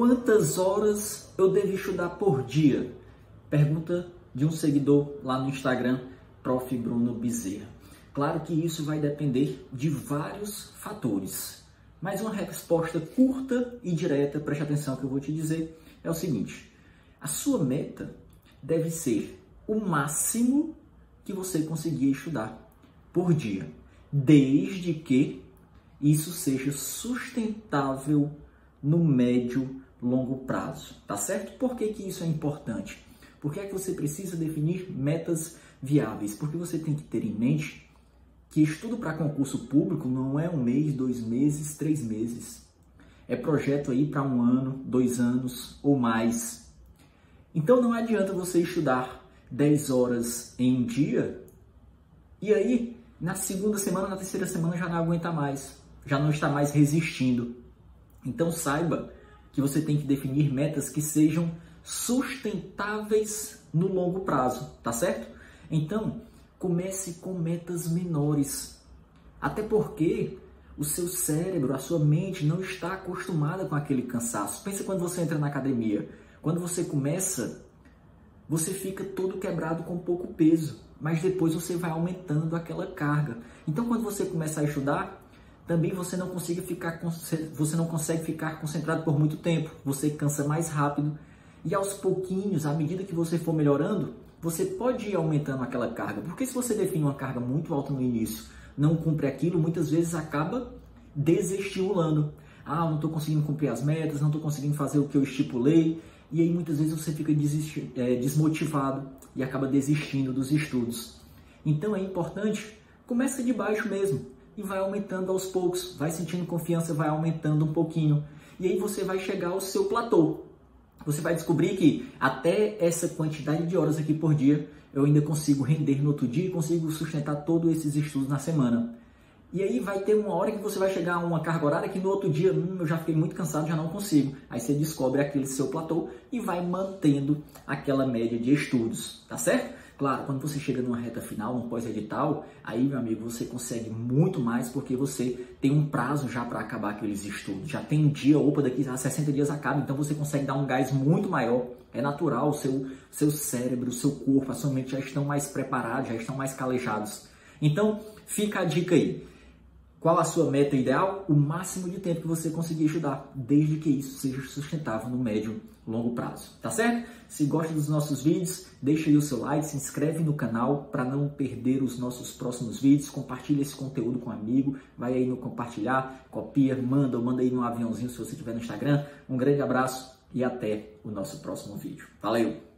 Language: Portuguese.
Quantas horas eu devo estudar por dia? Pergunta de um seguidor lá no Instagram, Prof. Bruno Bezerra. Claro que isso vai depender de vários fatores, mas uma resposta curta e direta, preste atenção que eu vou te dizer, é o seguinte: a sua meta deve ser o máximo que você conseguir estudar por dia, desde que isso seja sustentável no médio longo prazo, tá certo? Por que, que isso é importante? Porque é que você precisa definir metas viáveis? Porque você tem que ter em mente que estudo para concurso público não é um mês, dois meses, três meses. É projeto aí para um ano, dois anos ou mais. Então não adianta você estudar 10 horas em um dia e aí na segunda semana, na terceira semana já não aguenta mais, já não está mais resistindo. Então saiba que você tem que definir metas que sejam sustentáveis no longo prazo, tá certo? Então, comece com metas menores. Até porque o seu cérebro, a sua mente não está acostumada com aquele cansaço. Pensa quando você entra na academia. Quando você começa, você fica todo quebrado com pouco peso, mas depois você vai aumentando aquela carga. Então, quando você começa a estudar, também você não consegue ficar você não consegue ficar concentrado por muito tempo. Você cansa mais rápido e aos pouquinhos, à medida que você for melhorando, você pode ir aumentando aquela carga. Porque se você define uma carga muito alta no início, não cumpre aquilo, muitas vezes acaba desestimulando. Ah, não estou conseguindo cumprir as metas, não estou conseguindo fazer o que eu estipulei. E aí muitas vezes você fica é, desmotivado e acaba desistindo dos estudos. Então é importante, começa de baixo mesmo e vai aumentando aos poucos, vai sentindo confiança, vai aumentando um pouquinho. E aí você vai chegar ao seu platô. Você vai descobrir que até essa quantidade de horas aqui por dia eu ainda consigo render no outro dia e consigo sustentar todos esses estudos na semana. E aí vai ter uma hora que você vai chegar a uma carga horária que no outro dia, hum, eu já fiquei muito cansado, já não consigo. Aí você descobre aquele seu platô e vai mantendo aquela média de estudos, tá certo? Claro, quando você chega numa reta final, num pós-edital, aí, meu amigo, você consegue muito mais porque você tem um prazo já para acabar aqueles estudos. Já tem um dia, opa, daqui a 60 dias acaba, então você consegue dar um gás muito maior. É natural, o seu, seu cérebro, o seu corpo, a sua mente já estão mais preparados, já estão mais calejados. Então, fica a dica aí. Qual a sua meta ideal? O máximo de tempo que você conseguir estudar, desde que isso seja sustentável no médio longo prazo, tá certo? Se gosta dos nossos vídeos, deixa aí o seu like, se inscreve no canal para não perder os nossos próximos vídeos, compartilha esse conteúdo com um amigo, vai aí no compartilhar, copia, manda ou manda aí no aviãozinho se você estiver no Instagram. Um grande abraço e até o nosso próximo vídeo. Valeu!